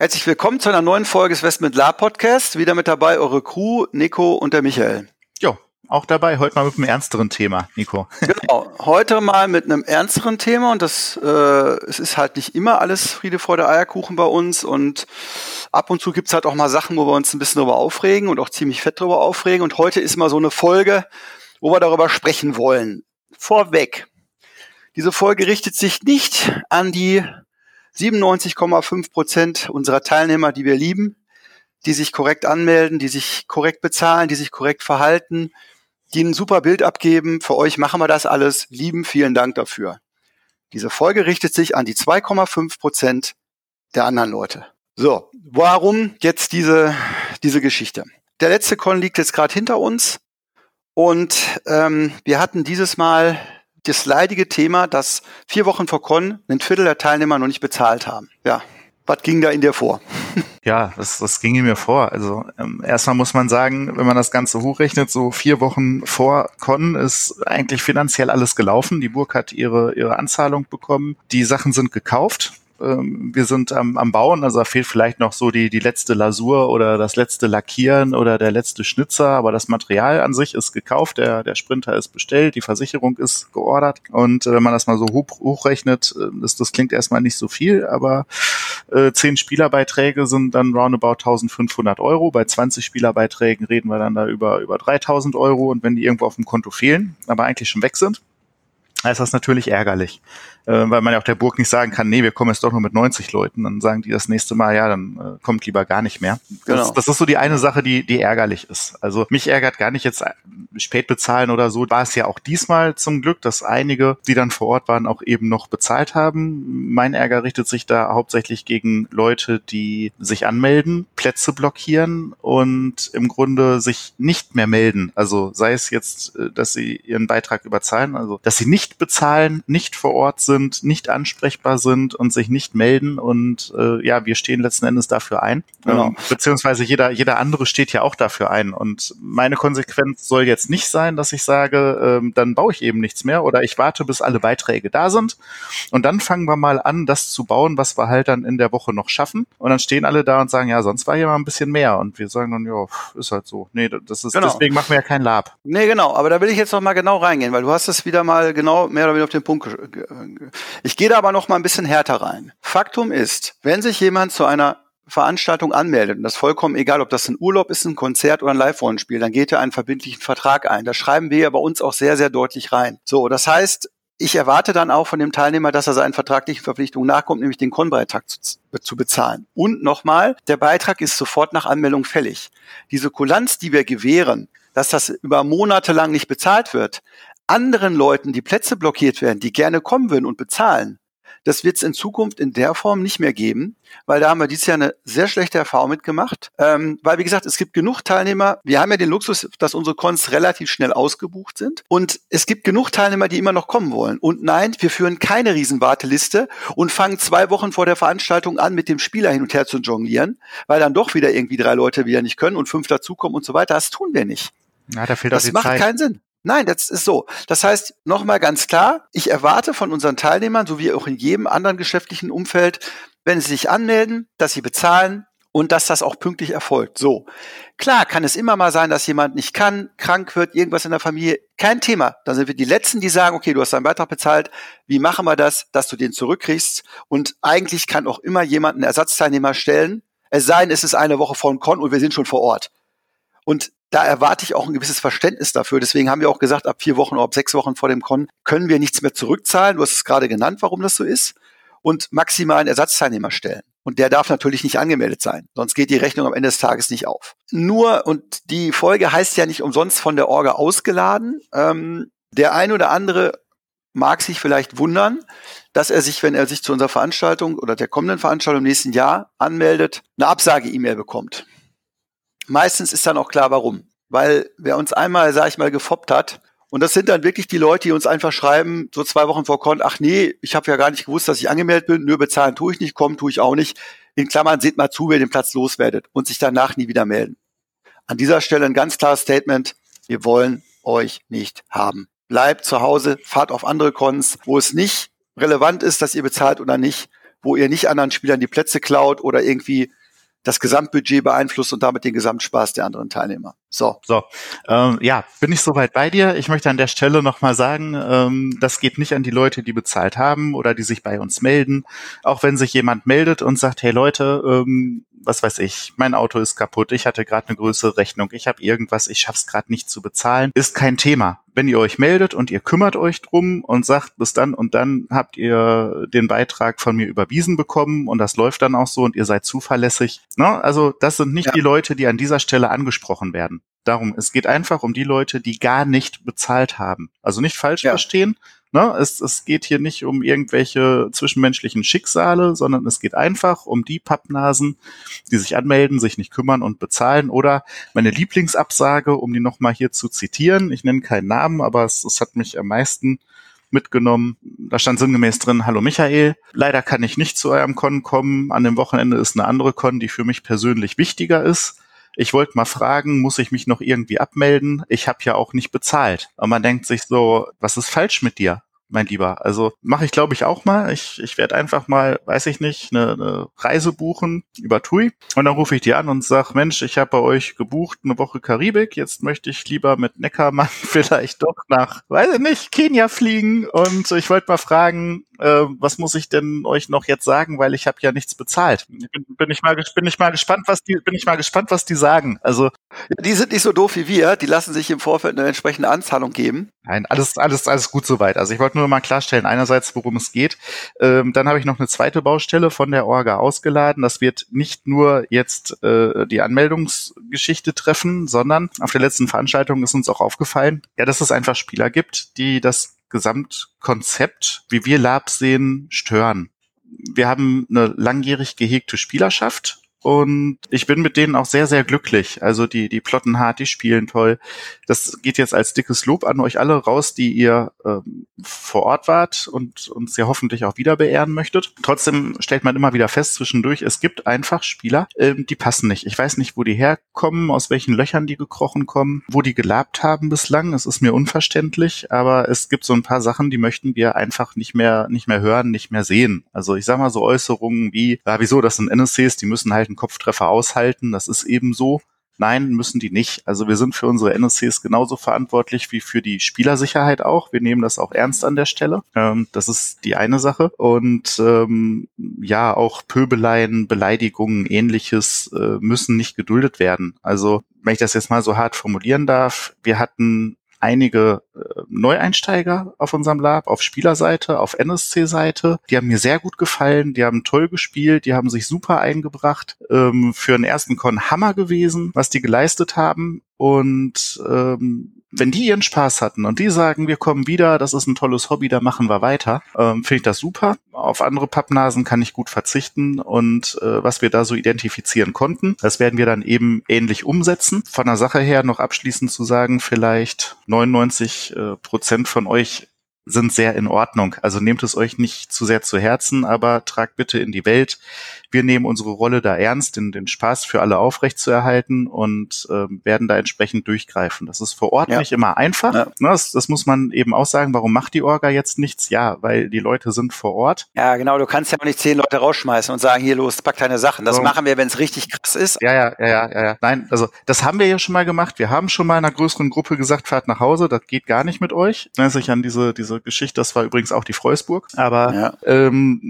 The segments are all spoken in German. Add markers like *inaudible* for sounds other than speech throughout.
Herzlich willkommen zu einer neuen Folge des Westment La Podcast. Wieder mit dabei eure Crew, Nico und der Michael. Jo, auch dabei, heute mal mit einem ernsteren Thema, Nico. *laughs* Genau, heute mal mit einem ernsteren Thema und das, äh, es ist halt nicht immer alles Friede, Freude, Eierkuchen bei uns und ab und zu gibt's halt auch mal Sachen, wo wir uns ein bisschen drüber aufregen und auch ziemlich fett drüber aufregen und heute ist mal so eine Folge, wo wir darüber sprechen wollen. Vorweg. Diese Folge richtet sich nicht an die 97,5 Prozent unserer Teilnehmer, die wir lieben, die sich korrekt anmelden, die sich korrekt bezahlen, die sich korrekt verhalten, die ein super Bild abgeben. Für euch machen wir das alles. Lieben, vielen Dank dafür. Diese Folge richtet sich an die 2,5 Prozent der anderen Leute. So, warum jetzt diese, diese Geschichte? Der letzte Con liegt jetzt gerade hinter uns und ähm, wir hatten dieses Mal das leidige Thema, dass vier Wochen vor Con ein Viertel der Teilnehmer noch nicht bezahlt haben. Ja, was ging da in dir vor? *laughs* Ja, das, das ging in mir vor. Also ähm, erstmal muss man sagen, wenn man das Ganze hochrechnet, so vier Wochen vor Con ist eigentlich finanziell alles gelaufen. Die Burg hat ihre, ihre Anzahlung bekommen. Die Sachen sind gekauft. Ähm, wir sind am, am Bauen, also da fehlt vielleicht noch so die, die letzte Lasur oder das letzte Lackieren oder der letzte Schnitzer, aber das Material an sich ist gekauft, der, der Sprinter ist bestellt, die Versicherung ist geordert und äh, wenn man das mal so hoch, hochrechnet, äh, das, das klingt erstmal nicht so viel, aber äh, zehn Spielerbeiträge sind dann roundabout 1500 Euro, bei 20 Spielerbeiträgen reden wir dann da über, über 3000 Euro und wenn die irgendwo auf dem Konto fehlen, aber eigentlich schon weg sind, ist das natürlich ärgerlich äh, weil man ja auch der Burg nicht sagen kann, nee, wir kommen jetzt doch nur mit 90 Leuten. Dann sagen die das nächste Mal, ja, dann äh, kommt lieber gar nicht mehr. Genau. Das, das ist so die eine Sache, die, die ärgerlich ist. Also mich ärgert gar nicht jetzt äh, spät bezahlen oder so. War es ja auch diesmal zum Glück, dass einige, die dann vor Ort waren, auch eben noch bezahlt haben. Mein Ärger richtet sich da hauptsächlich gegen Leute, die sich anmelden, Plätze blockieren und im Grunde sich nicht mehr melden. Also sei es jetzt, dass sie ihren Beitrag überzahlen, also dass sie nicht bezahlen, nicht vor Ort sind, sind, nicht ansprechbar sind und sich nicht melden. Und äh, ja, wir stehen letzten Endes dafür ein. Genau. Ähm, beziehungsweise jeder, jeder andere steht ja auch dafür ein. Und meine Konsequenz soll jetzt nicht sein, dass ich sage, ähm, dann baue ich eben nichts mehr oder ich warte, bis alle Beiträge da sind. Und dann fangen wir mal an, das zu bauen, was wir halt dann in der Woche noch schaffen. Und dann stehen alle da und sagen, ja, sonst war hier mal ein bisschen mehr. Und wir sagen dann, ja, ist halt so. Nee, das ist, genau. deswegen machen wir ja kein Lab. Nee, genau. Aber da will ich jetzt noch mal genau reingehen, weil du hast es wieder mal genau mehr oder weniger auf den Punkt ich gehe da aber noch mal ein bisschen härter rein. Faktum ist, wenn sich jemand zu einer Veranstaltung anmeldet, und das vollkommen egal, ob das ein Urlaub ist, ein Konzert oder ein Live-Rollenspiel, dann geht er einen verbindlichen Vertrag ein. Da schreiben wir ja bei uns auch sehr, sehr deutlich rein. So, das heißt, ich erwarte dann auch von dem Teilnehmer, dass er seinen vertraglichen Verpflichtungen nachkommt, nämlich den Konbeitrag zu, zu bezahlen. Und nochmal, der Beitrag ist sofort nach Anmeldung fällig. Diese Kulanz, die wir gewähren, dass das über Monate lang nicht bezahlt wird, anderen Leuten die Plätze blockiert werden, die gerne kommen würden und bezahlen, das wird es in Zukunft in der Form nicht mehr geben, weil da haben wir dieses Jahr eine sehr schlechte Erfahrung mitgemacht. Ähm, weil, wie gesagt, es gibt genug Teilnehmer. Wir haben ja den Luxus, dass unsere Cons relativ schnell ausgebucht sind. Und es gibt genug Teilnehmer, die immer noch kommen wollen. Und nein, wir führen keine Riesenwarteliste und fangen zwei Wochen vor der Veranstaltung an, mit dem Spieler hin und her zu jonglieren, weil dann doch wieder irgendwie drei Leute wieder nicht können und fünf dazukommen und so weiter. Das tun wir nicht. Ja, da fehlt das macht Zeit. keinen Sinn. Nein, das ist so. Das heißt, nochmal ganz klar, ich erwarte von unseren Teilnehmern, so wie auch in jedem anderen geschäftlichen Umfeld, wenn sie sich anmelden, dass sie bezahlen und dass das auch pünktlich erfolgt. So. Klar kann es immer mal sein, dass jemand nicht kann, krank wird, irgendwas in der Familie. Kein Thema. Dann sind wir die Letzten, die sagen, okay, du hast deinen Beitrag bezahlt. Wie machen wir das, dass du den zurückkriegst? Und eigentlich kann auch immer jemand einen Ersatzteilnehmer stellen. Es sei denn, es ist eine Woche vor dem Con und wir sind schon vor Ort. Und da erwarte ich auch ein gewisses Verständnis dafür. Deswegen haben wir auch gesagt, ab vier Wochen oder ab sechs Wochen vor dem Con können wir nichts mehr zurückzahlen. Du hast es gerade genannt, warum das so ist. Und maximal einen Ersatzteilnehmer stellen. Und der darf natürlich nicht angemeldet sein, sonst geht die Rechnung am Ende des Tages nicht auf. Nur, und die Folge heißt ja nicht umsonst von der Orga ausgeladen. Ähm, der ein oder andere mag sich vielleicht wundern, dass er sich, wenn er sich zu unserer Veranstaltung oder der kommenden Veranstaltung im nächsten Jahr anmeldet, eine Absage-E-Mail bekommt. Meistens ist dann auch klar, warum. Weil wer uns einmal, sag ich mal, gefoppt hat, und das sind dann wirklich die Leute, die uns einfach schreiben, so zwei Wochen vor Con, ach nee, ich habe ja gar nicht gewusst, dass ich angemeldet bin, nur bezahlen tue ich nicht, kommen tue ich auch nicht. In Klammern, seht mal zu, wer den Platz loswerdet und sich danach nie wieder melden. An dieser Stelle ein ganz klares Statement, wir wollen euch nicht haben. Bleibt zu Hause, fahrt auf andere Cons, wo es nicht relevant ist, dass ihr bezahlt oder nicht, wo ihr nicht anderen Spielern die Plätze klaut oder irgendwie das Gesamtbudget beeinflusst und damit den Gesamtspaß der anderen Teilnehmer. So. So, ähm, ja, bin ich soweit bei dir. Ich möchte an der Stelle nochmal sagen, ähm, das geht nicht an die Leute, die bezahlt haben oder die sich bei uns melden. Auch wenn sich jemand meldet und sagt, hey Leute, ähm, was weiß ich, mein Auto ist kaputt, ich hatte gerade eine größere Rechnung, ich habe irgendwas, ich schaff's gerade nicht zu bezahlen, ist kein Thema. Wenn ihr euch meldet und ihr kümmert euch drum und sagt, bis dann und dann habt ihr den Beitrag von mir überwiesen bekommen und das läuft dann auch so und ihr seid zuverlässig. Ne? Also das sind nicht ja. die Leute, die an dieser Stelle angesprochen werden. Darum, es geht einfach um die Leute, die gar nicht bezahlt haben. Also nicht falsch ja. verstehen, Ne? Es, es geht hier nicht um irgendwelche zwischenmenschlichen Schicksale, sondern es geht einfach um die Pappnasen, die sich anmelden, sich nicht kümmern und bezahlen. Oder meine Lieblingsabsage, um die nochmal hier zu zitieren, ich nenne keinen Namen, aber es, es hat mich am meisten mitgenommen. Da stand sinngemäß drin, hallo Michael, leider kann ich nicht zu eurem Con kommen. An dem Wochenende ist eine andere Con, die für mich persönlich wichtiger ist. Ich wollte mal fragen, muss ich mich noch irgendwie abmelden? Ich habe ja auch nicht bezahlt. Und man denkt sich so, was ist falsch mit dir? mein Lieber. Also mache ich, glaube ich, auch mal. Ich, ich werde einfach mal, weiß ich nicht, eine, eine Reise buchen über TUI und dann rufe ich die an und sag, Mensch, ich habe bei euch gebucht eine Woche Karibik. Jetzt möchte ich lieber mit Neckermann *laughs* vielleicht doch nach, weiß ich nicht, Kenia fliegen und ich wollte mal fragen, äh, was muss ich denn euch noch jetzt sagen, weil ich habe ja nichts bezahlt. Bin, bin, ich mal, bin ich mal gespannt, was die, bin ich mal gespannt, was die sagen. Also die sind nicht so doof wie wir. Die lassen sich im Vorfeld eine entsprechende Anzahlung geben. Nein, alles, alles, alles gut soweit. Also ich wollte nur mal klarstellen, einerseits, worum es geht. Ähm, dann habe ich noch eine zweite Baustelle von der Orga ausgeladen. Das wird nicht nur jetzt äh, die Anmeldungsgeschichte treffen, sondern auf der letzten Veranstaltung ist uns auch aufgefallen, ja, dass es einfach Spieler gibt, die das Gesamtkonzept, wie wir Lab sehen, stören. Wir haben eine langjährig gehegte Spielerschaft und ich bin mit denen auch sehr, sehr glücklich. Also die, die plotten hart, die spielen toll. Das geht jetzt als dickes Lob an euch alle raus, die ihr ähm, vor Ort wart und uns ja hoffentlich auch wieder beehren möchtet. Trotzdem stellt man immer wieder fest zwischendurch, es gibt einfach Spieler, ähm, die passen nicht. Ich weiß nicht, wo die herkommen, aus welchen Löchern die gekrochen kommen, wo die gelabt haben bislang. Es ist mir unverständlich, aber es gibt so ein paar Sachen, die möchten wir einfach nicht mehr, nicht mehr hören, nicht mehr sehen. Also ich sag mal so Äußerungen wie, ja, wieso, das sind NSCs, die müssen halt einen Kopftreffer aushalten. Das ist eben so. Nein, müssen die nicht. Also wir sind für unsere NSCs genauso verantwortlich wie für die Spielersicherheit auch. Wir nehmen das auch ernst an der Stelle. Ähm, das ist die eine Sache. Und ähm, ja, auch Pöbeleien, Beleidigungen, ähnliches äh, müssen nicht geduldet werden. Also wenn ich das jetzt mal so hart formulieren darf, wir hatten einige äh, Neueinsteiger auf unserem Lab, auf Spielerseite, auf NSC-Seite. Die haben mir sehr gut gefallen, die haben toll gespielt, die haben sich super eingebracht. Ähm, für den ersten Con Hammer gewesen, was die geleistet haben. Und ähm, wenn die ihren Spaß hatten und die sagen, wir kommen wieder, das ist ein tolles Hobby, da machen wir weiter, ähm, finde ich das super. Auf andere Pappnasen kann ich gut verzichten und äh, was wir da so identifizieren konnten, das werden wir dann eben ähnlich umsetzen. Von der Sache her noch abschließend zu sagen, vielleicht 99 äh, Prozent von euch sind sehr in Ordnung. Also nehmt es euch nicht zu sehr zu Herzen, aber tragt bitte in die Welt, wir nehmen unsere Rolle da ernst, den, den Spaß für alle aufrechtzuerhalten und äh, werden da entsprechend durchgreifen. Das ist vor Ort ja. nicht immer einfach. Ja. Ne, das, das, muss man eben auch sagen. Warum macht die Orga jetzt nichts? Ja, weil die Leute sind vor Ort. Ja, genau. Du kannst ja auch nicht zehn Leute rausschmeißen und sagen, hier los, pack deine Sachen. Das so. machen wir, wenn es richtig krass ist. Ja, ja, ja, ja, ja, ja. Nein, also das haben wir ja schon mal gemacht. Wir haben schon mal einer größeren Gruppe gesagt, fahrt nach Hause. Das geht gar nicht mit euch. Erinnert sich an diese, diese Geschichte. Das war übrigens auch die Freusburg. Aber ja. ähm,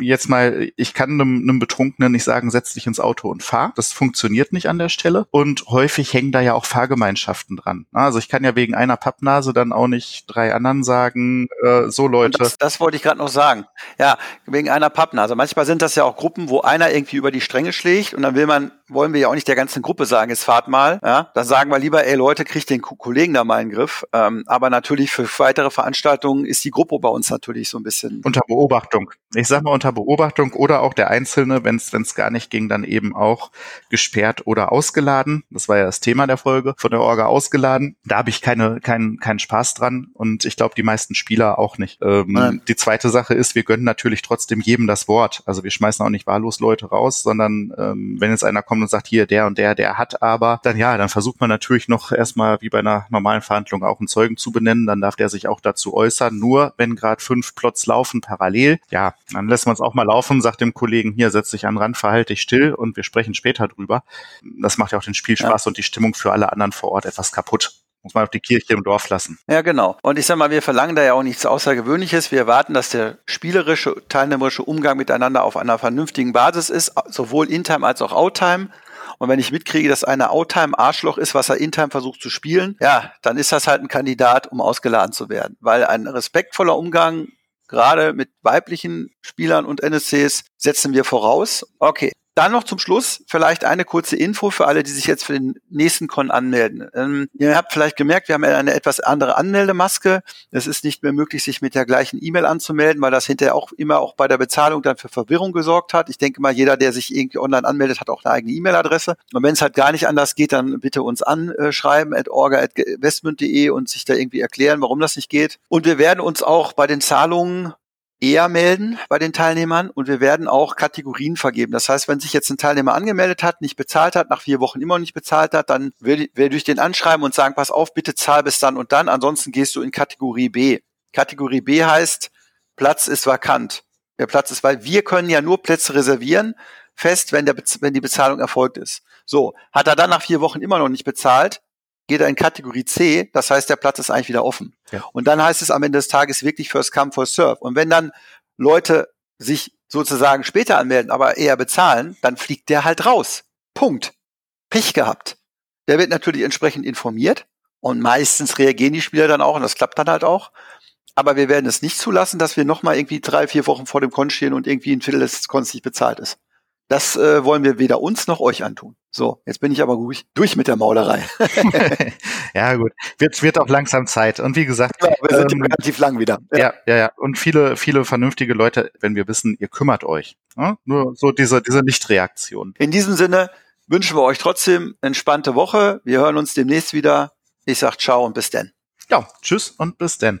jetzt mal, ich kann einem, einem Betrunkenen nicht sagen, setz dich ins Auto und fahr. Das funktioniert nicht an der Stelle. Und häufig hängen da ja auch Fahrgemeinschaften dran. Also ich kann ja wegen einer Pappnase dann auch nicht drei anderen sagen, äh, so Leute. Das, das wollte ich gerade noch sagen. Ja, wegen einer Pappnase. Manchmal sind das ja auch Gruppen, wo einer irgendwie über die Stränge schlägt und dann will man, wollen wir ja auch nicht der ganzen Gruppe sagen, jetzt fahrt mal. Ja, dann sagen wir lieber, ey Leute, kriegt den Kollegen da mal in den Griff. Ähm, aber natürlich für weitere Veranstaltungen ist die Gruppe bei uns natürlich so ein bisschen. Unter Beobachtung. Ich sag mal unter Beobachtung oder auch der Einzelne, wenn es gar nicht ging, dann eben auch gesperrt oder ausgeladen. Das war ja das Thema der Folge, von der Orga ausgeladen. Da habe ich keine, keinen keinen Spaß dran und ich glaube, die meisten Spieler auch nicht. Ähm, die zweite Sache ist, wir gönnen natürlich trotzdem jedem das Wort. Also wir schmeißen auch nicht wahllos Leute raus, sondern ähm, wenn jetzt einer kommt und sagt, hier, der und der, der hat aber, dann ja, dann versucht man natürlich noch erstmal wie bei einer normalen Verhandlung auch einen Zeugen zu benennen, dann darf der sich auch dazu äußern. Nur wenn gerade fünf Plots laufen parallel, ja, dann lässt man es auch mal laufen, sagt dem Kollegen, hier, setz dich an Rand, verhalte dich still und wir sprechen später drüber. Das macht ja auch den Spielspaß ja. und die Stimmung für alle anderen vor Ort etwas kaputt. Muss man auf die Kirche im Dorf lassen. Ja, genau. Und ich sag mal, wir verlangen da ja auch nichts Außergewöhnliches. Wir erwarten, dass der spielerische, teilnehmerische Umgang miteinander auf einer vernünftigen Basis ist, sowohl in-time als auch out-time. Und wenn ich mitkriege, dass einer Outtime Arschloch ist, was er Intime versucht zu spielen, ja, dann ist das halt ein Kandidat, um ausgeladen zu werden. Weil ein respektvoller Umgang gerade mit weiblichen Spielern und NSCs setzen wir voraus. Okay, dann noch zum Schluss vielleicht eine kurze Info für alle, die sich jetzt für den nächsten Con anmelden. Ähm, ihr habt vielleicht gemerkt, wir haben eine etwas andere Anmeldemaske. Es ist nicht mehr möglich, sich mit der gleichen E-Mail anzumelden, weil das hinterher auch immer auch bei der Bezahlung dann für Verwirrung gesorgt hat. Ich denke mal, jeder, der sich irgendwie online anmeldet, hat auch eine eigene E-Mail-Adresse. Und wenn es halt gar nicht anders geht, dann bitte uns anschreiben at orga.westmünd.de und sich da irgendwie erklären, warum das nicht geht. Und wir werden uns auch bei den Zahlungen eher melden bei den Teilnehmern und wir werden auch Kategorien vergeben. Das heißt, wenn sich jetzt ein Teilnehmer angemeldet hat, nicht bezahlt hat, nach vier Wochen immer noch nicht bezahlt hat, dann werde ich den anschreiben und sagen, pass auf, bitte zahl bis dann und dann, ansonsten gehst du in Kategorie B. Kategorie B heißt, Platz ist vakant. Der Platz ist, weil wir können ja nur Plätze reservieren, fest, wenn, der, wenn die Bezahlung erfolgt ist. So, hat er dann nach vier Wochen immer noch nicht bezahlt, geht er in Kategorie C, das heißt, der Platz ist eigentlich wieder offen. Ja. Und dann heißt es am Ende des Tages wirklich First Come, First Serve. Und wenn dann Leute sich sozusagen später anmelden, aber eher bezahlen, dann fliegt der halt raus. Punkt. Pech gehabt. Der wird natürlich entsprechend informiert und meistens reagieren die Spieler dann auch und das klappt dann halt auch. Aber wir werden es nicht zulassen, dass wir nochmal irgendwie drei, vier Wochen vor dem Con stehen und irgendwie ein Viertel des Cons nicht bezahlt ist. Das äh, wollen wir weder uns noch euch antun. So, jetzt bin ich aber ruhig durch mit der Maulerei. *laughs* *laughs* ja, gut. Wird, wird auch langsam Zeit. Und wie gesagt, ja, wir sind ähm, relativ lang wieder. Ja. ja, ja, ja. Und viele, viele vernünftige Leute, wenn wir wissen, ihr kümmert euch. Ja? Nur so diese, diese Nichtreaktion. In diesem Sinne wünschen wir euch trotzdem entspannte Woche. Wir hören uns demnächst wieder. Ich sag ciao und bis denn. Ja, tschüss und bis denn.